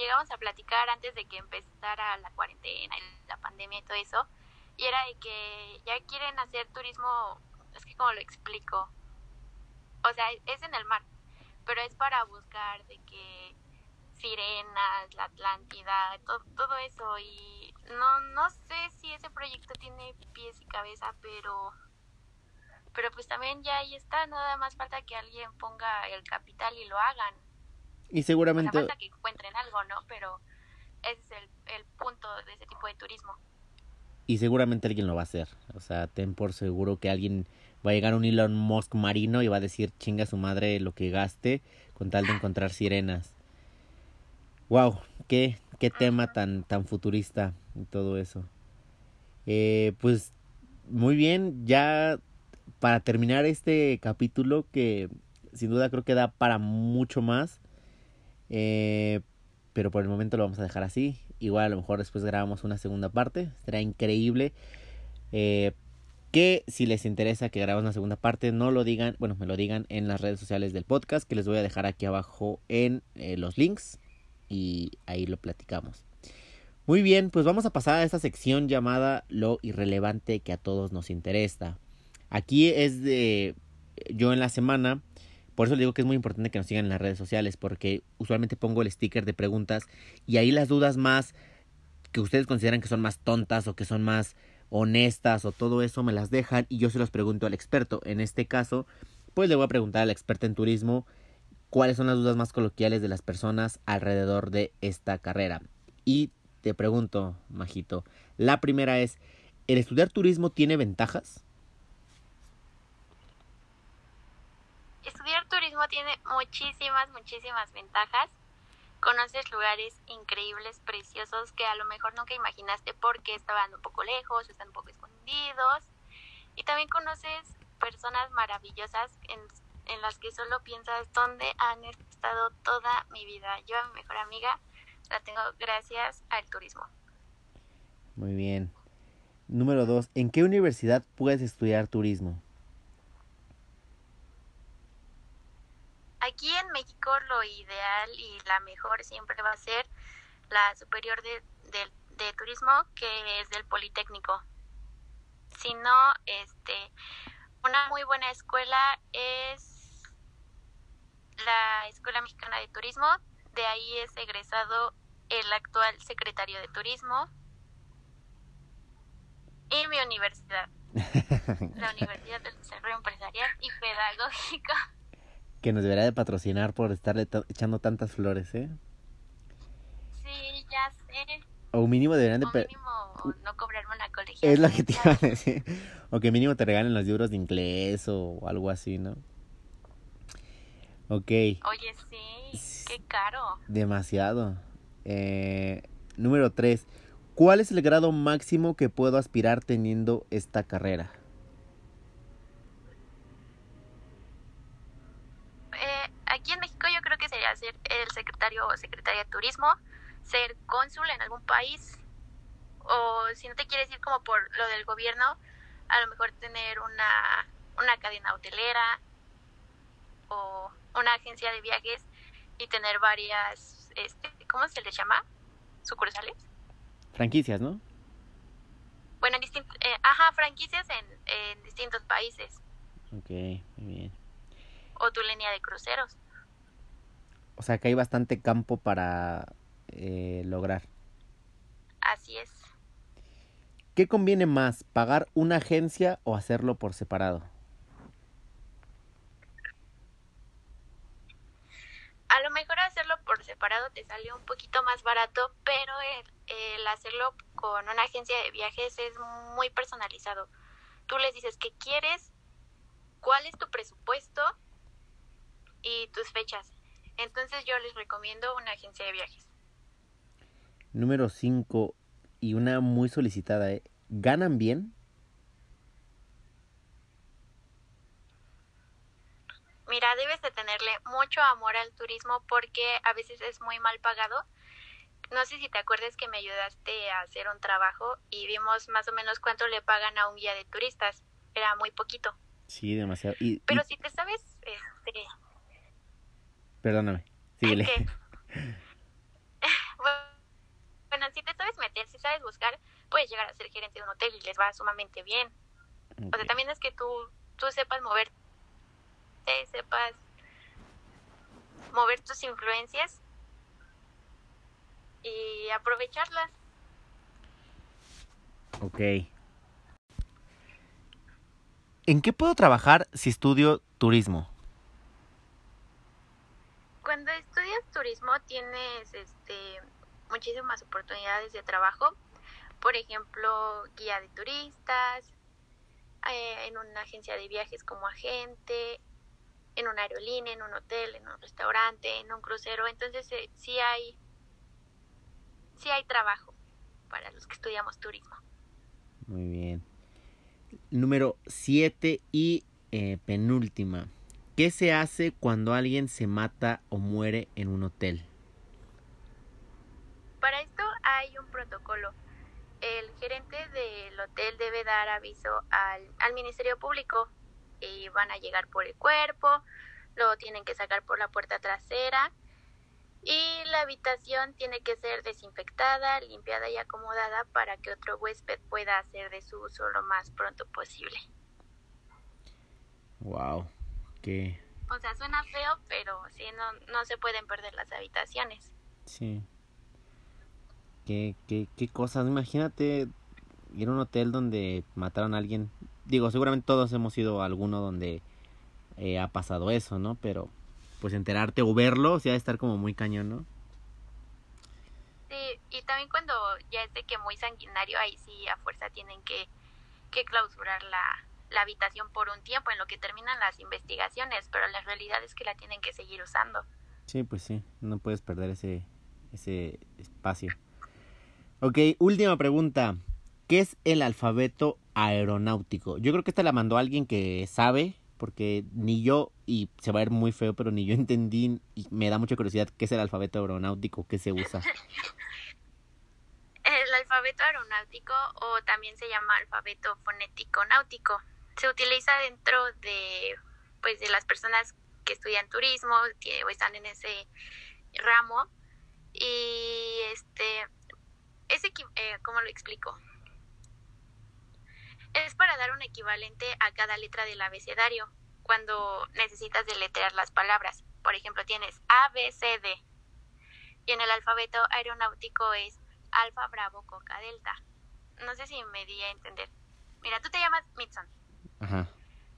llegamos a platicar antes de que empezara la cuarentena y la pandemia y todo eso, y era de que ya quieren hacer turismo, es que como lo explico, o sea, es en el mar, pero es para buscar de que sirenas, la Atlántida, todo, todo eso y no no sé si ese proyecto tiene pies y cabeza, pero pero pues también ya ahí está, nada más falta que alguien ponga el capital y lo hagan. Y seguramente... O sea, falta que encuentren algo, ¿no? Pero ese es el, el punto de ese tipo de turismo. Y seguramente alguien lo va a hacer. O sea, ten por seguro que alguien va a llegar un Elon Musk marino y va a decir chinga su madre lo que gaste con tal de encontrar sirenas. Wow, qué, qué tema tan, tan futurista y todo eso. Eh, pues muy bien, ya para terminar este capítulo que sin duda creo que da para mucho más. Eh, pero por el momento lo vamos a dejar así. Igual a lo mejor después grabamos una segunda parte. Será increíble. Eh, que si les interesa que grabemos una segunda parte, no lo digan, bueno, me lo digan en las redes sociales del podcast, que les voy a dejar aquí abajo en eh, los links y ahí lo platicamos. Muy bien, pues vamos a pasar a esta sección llamada lo irrelevante que a todos nos interesa. Aquí es de yo en la semana, por eso digo que es muy importante que nos sigan en las redes sociales, porque usualmente pongo el sticker de preguntas y ahí las dudas más que ustedes consideran que son más tontas o que son más honestas o todo eso me las dejan y yo se los pregunto al experto. En este caso, pues le voy a preguntar al experto en turismo cuáles son las dudas más coloquiales de las personas alrededor de esta carrera. Y te pregunto, Majito, la primera es, ¿el estudiar turismo tiene ventajas? Estudiar turismo tiene muchísimas, muchísimas ventajas. Conoces lugares increíbles, preciosos, que a lo mejor nunca imaginaste porque estaban un poco lejos, están un poco escondidos. Y también conoces personas maravillosas en, las que solo piensas dónde han estado toda mi vida. Yo a mi mejor amiga la tengo gracias al turismo. Muy bien. Número dos, ¿en qué universidad puedes estudiar turismo? Aquí en México lo ideal y la mejor siempre va a ser la superior de, de, turismo que es del Politécnico. Si no, este, una muy buena escuela es la Escuela Mexicana de Turismo. De ahí es egresado el actual secretario de Turismo y mi universidad, la Universidad del Desarrollo Empresarial y Pedagógico que nos debería de patrocinar por estarle echando tantas flores, ¿eh? Sí, ya sé. O mínimo deberían de... O mínimo no cobrarme una colegiatura. Es lo que te iba a decir. O que mínimo te regalen los libros de inglés o algo así, ¿no? Ok. Oye, sí, qué caro. Demasiado. Eh, número 3. ¿Cuál es el grado máximo que puedo aspirar teniendo esta carrera? Aquí en México yo creo que sería ser el secretario o secretaria de turismo, ser cónsul en algún país, o si no te quieres ir como por lo del gobierno, a lo mejor tener una, una cadena hotelera o una agencia de viajes y tener varias, este, ¿cómo se les llama? Sucursales. Franquicias, ¿no? Bueno, en eh, ajá, franquicias en, en distintos países. Ok, muy bien. O tu línea de cruceros. O sea que hay bastante campo para eh, lograr. Así es. ¿Qué conviene más, pagar una agencia o hacerlo por separado? A lo mejor hacerlo por separado te sale un poquito más barato, pero el, hacerlo con una agencia de viajes es muy personalizado. Tú les dices qué quieres, cuál es tu presupuesto y tus fechas. Entonces yo les recomiendo una agencia de viajes. Número 5 y una muy solicitada, ¿eh? ¿ganan bien? Mira, debes de tenerle mucho amor al turismo porque a veces es muy mal pagado. No sé si te acuerdas que me ayudaste a hacer un trabajo y vimos más o menos cuánto le pagan a un guía de turistas. Era muy poquito. Sí, demasiado. Pero si te sabes este, Perdóname, síguele. bueno, si te sabes meter, si sabes buscar, puedes llegar a ser gerente de un hotel y les va sumamente bien. O sea, también es que tú, tú sepas mover, sepas mover tus influencias y aprovecharlas. Ok. ¿En qué puedo trabajar si estudio turismo? Cuando estudias turismo tienes este muchísimas oportunidades de trabajo. Por ejemplo, guía de turistas, eh, en una agencia de viajes como agente, en una aerolínea, en un hotel, en un restaurante, en un crucero. Entonces eh, sí hay sí hay trabajo para los que estudiamos turismo. Muy bien. Número 7 y eh, penúltima. ¿Qué se hace cuando alguien se mata o muere en un hotel? Para esto hay un protocolo. El gerente del hotel debe dar aviso al, al Ministerio Público y van a llegar por el cuerpo, lo tienen que sacar por la puerta trasera y la habitación tiene que ser desinfectada, limpiada y acomodada para que otro huésped pueda hacer de su uso lo más pronto posible. Wow, O sea, suena feo, pero sí, no, no se pueden perder las habitaciones. Sí. Qué, qué, qué cosas. Imagínate ir a un hotel donde mataron a alguien. Digo, seguramente todos hemos ido a alguno donde eh, ha pasado eso, ¿no? Pero pues enterarte o verlo, o sea, estar como muy cañón, ¿no? Sí, y también cuando ya es de que muy sanguinario, ahí sí a fuerza tienen que, que clausurar la, la habitación por un tiempo en lo que terminan las investigaciones, pero la realidad es que la tienen que seguir usando. Sí, pues sí, no puedes perder ese, ese espacio. Ok, última pregunta. ¿Qué es el alfabeto aeronáutico? Yo creo que esta la mandó alguien que sabe, porque ni yo, y se va a ver muy feo, pero ni yo entendí y me da mucha curiosidad qué es el alfabeto aeronáutico, qué se usa. El alfabeto aeronáutico o también se llama alfabeto fonético náutico. Se utiliza dentro de pues de las personas que estudian turismo o están en ese ramo y este ese eh, cómo lo explico es para dar un equivalente a cada letra del abecedario cuando necesitas deletrear las palabras. Por ejemplo, tienes A. Y en el alfabeto aeronáutico es Alfa, Bravo, Coca, Delta. No sé si me di a entender. Mira, tú te llamas Mitson. Ajá.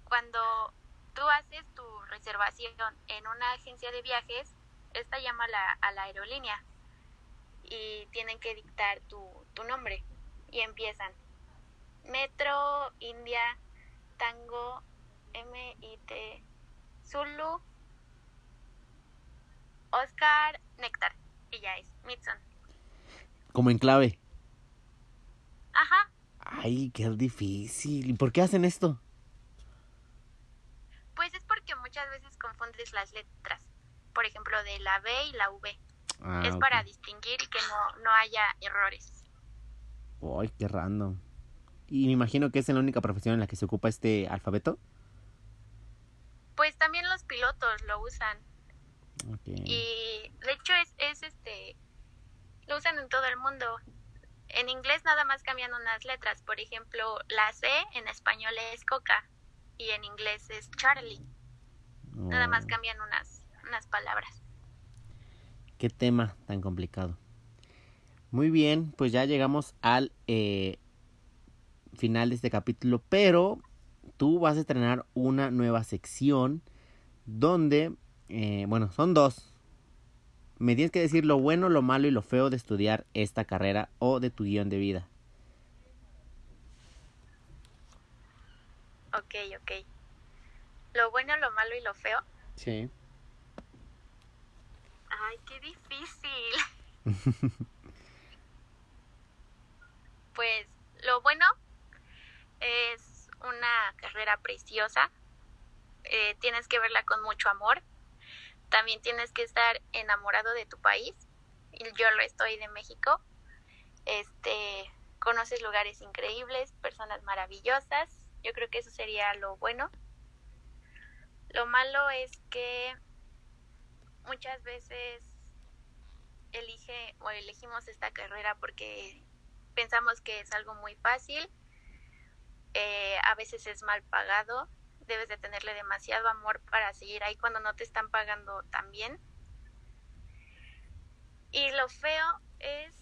Cuando tú haces tu reservación en una agencia de viajes, esta llama a la, a la aerolínea y tienen que dictar tu, tu nombre y empiezan Metro, India, Tango, M-I-T, Zulu, Oscar, Néctar. Y ya es, Mitson. Como en clave. Ajá. Ay, qué difícil. ¿Y por qué hacen esto? Porque muchas veces confundes las letras. Por ejemplo, de la B y la V. Ah, es para distinguir y que no, no haya errores. Ay, qué random. Y me imagino que es la única profesión en la que se ocupa este alfabeto. Pues también los pilotos lo usan. Y de hecho es, es este, lo usan en todo el mundo. En inglés nada más cambian unas letras. Por ejemplo, la C en español es coca y en inglés es Charlie. Nada más cambian unas, unas palabras. Qué tema tan complicado. Muy bien, pues ya llegamos al eh, final de este capítulo, pero tú vas a estrenar una nueva sección donde, eh, bueno, son dos. Me tienes que decir lo bueno, lo malo y lo feo de estudiar esta carrera o de tu guion de vida. Ok, ok. Lo bueno, lo malo y lo feo. Sí. Ay, qué difícil. pues lo bueno es una carrera preciosa. Eh, tienes que verla con mucho amor. También tienes que estar enamorado de tu país. Y yo lo estoy de México. Este, conoces lugares increíbles, personas maravillosas. Yo creo que eso sería lo bueno. Lo malo es que muchas veces elige o elegimos esta carrera porque pensamos que es algo muy fácil, eh, a veces es mal pagado, debes de tenerle demasiado amor para seguir ahí cuando no te están pagando tan bien. Y lo feo es,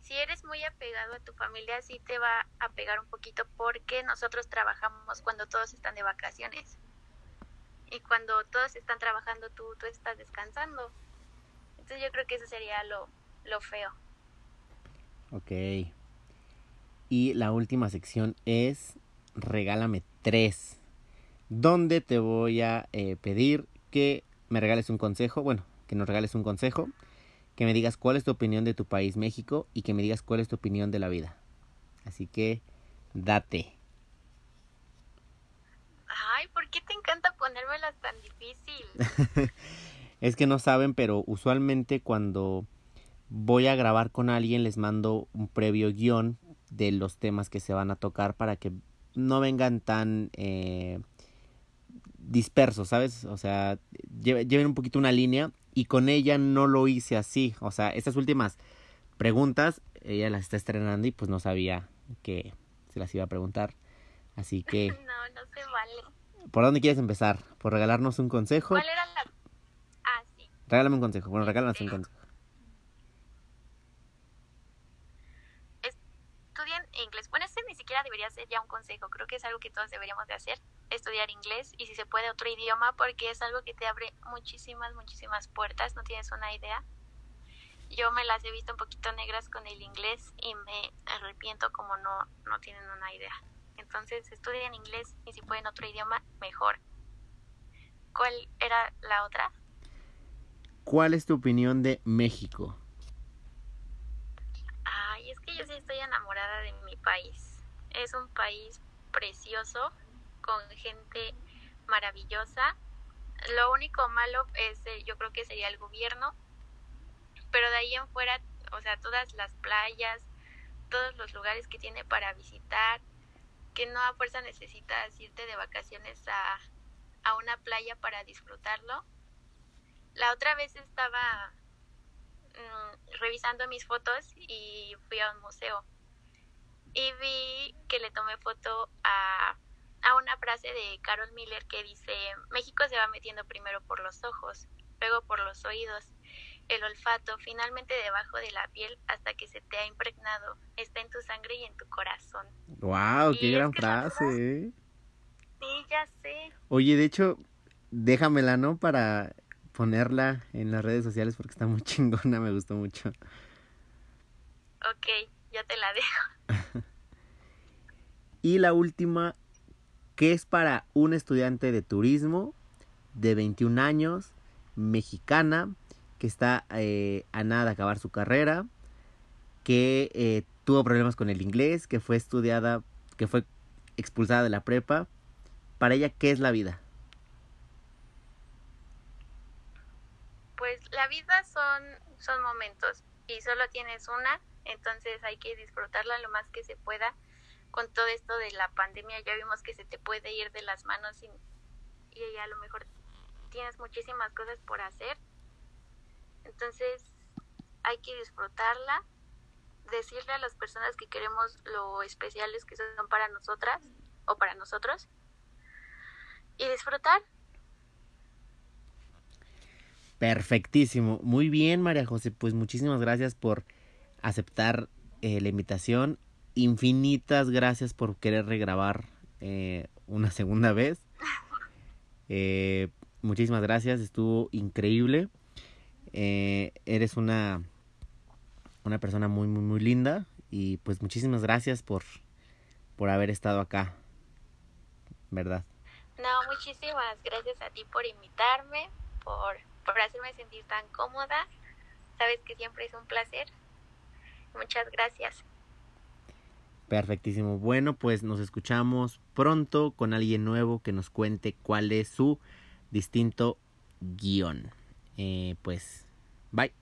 si eres muy apegado a tu familia, sí te va a pegar un poquito porque nosotros trabajamos cuando todos están de vacaciones. Y cuando todos están trabajando, tú, tú estás descansando. Entonces yo creo que eso sería lo, lo feo. Ok. Y la última sección es Regálame tres. Donde te voy a eh, pedir que me regales un consejo. Bueno, que nos regales un consejo. Que me digas cuál es tu opinión de tu país, México. Y que me digas cuál es tu opinión de la vida. Así que, date. Ay, ¿por qué te encanta ponérmelas tan difícil? es que no saben, pero usualmente cuando voy a grabar con alguien les mando un previo guion de los temas que se van a tocar para que no vengan tan eh, dispersos, ¿sabes? O sea, lleven un poquito una línea y con ella no lo hice así. O sea, estas últimas preguntas ella las está estrenando y pues no sabía que se las iba a preguntar. Así que... No, no se vale. ¿Por dónde quieres empezar? ¿Por regalarnos un consejo? ¿Cuál era la...? Ah, sí. Regálame un consejo. Bueno, regálanos un consejo. inglés. Bueno, este ni siquiera debería ser ya un consejo, creo que es algo que todos deberíamos de hacer, estudiar inglés y si se puede otro idioma porque es algo que te abre muchísimas, muchísimas puertas, no tienes una idea. Yo me las he visto un poquito negras con el inglés y me arrepiento como no, no tienen una idea. Entonces estudien inglés y si pueden otro idioma, mejor. ¿Cuál era la otra? ¿Cuál es tu opinión de México? es que yo sí estoy enamorada de mi país. Es un país precioso, con gente maravillosa. Lo único malo es, eh, yo creo que sería el gobierno, pero de ahí en fuera, o sea, todas las playas, todos los lugares que tiene para visitar, que no a fuerza necesitas irte de vacaciones a, a una playa para disfrutarlo. La otra vez estaba Mm, revisando mis fotos y fui a un museo y vi que le tomé foto a, a una frase de Carol Miller que dice, México se va metiendo primero por los ojos, luego por los oídos, el olfato, finalmente debajo de la piel hasta que se te ha impregnado, está en tu sangre y en tu corazón. ¡Wow! ¡Qué gran frase! ¿eh? Sí, ya sé. Oye, de hecho, déjamela, ¿no? Para ponerla en las redes sociales porque está muy chingona, me gustó mucho. Ok, ya te la dejo. y la última, ¿qué es para un estudiante de turismo de 21 años, mexicana, que está eh, a nada de acabar su carrera, que eh, tuvo problemas con el inglés, que fue estudiada, que fue expulsada de la prepa? Para ella, ¿qué es la vida? pues la vida son, son momentos y solo tienes una, entonces hay que disfrutarla lo más que se pueda. Con todo esto de la pandemia ya vimos que se te puede ir de las manos y, y a lo mejor tienes muchísimas cosas por hacer. Entonces hay que disfrutarla, decirle a las personas que queremos lo especiales que son para nosotras o para nosotros y disfrutar Perfectísimo. Muy bien, María José. Pues muchísimas gracias por aceptar eh, la invitación. Infinitas gracias por querer regrabar eh, una segunda vez. Eh, muchísimas gracias. Estuvo increíble. Eres una, una persona muy, muy, muy linda. Y pues muchísimas gracias por, por haber estado acá. ¿Verdad? No, muchísimas gracias a ti por invitarme, por por hacerme sentir tan cómoda. Sabes que siempre es un placer. Muchas gracias. Perfectísimo. Bueno, pues nos escuchamos pronto con alguien nuevo que nos cuente cuál es su distinto guion. Eh, pues, bye.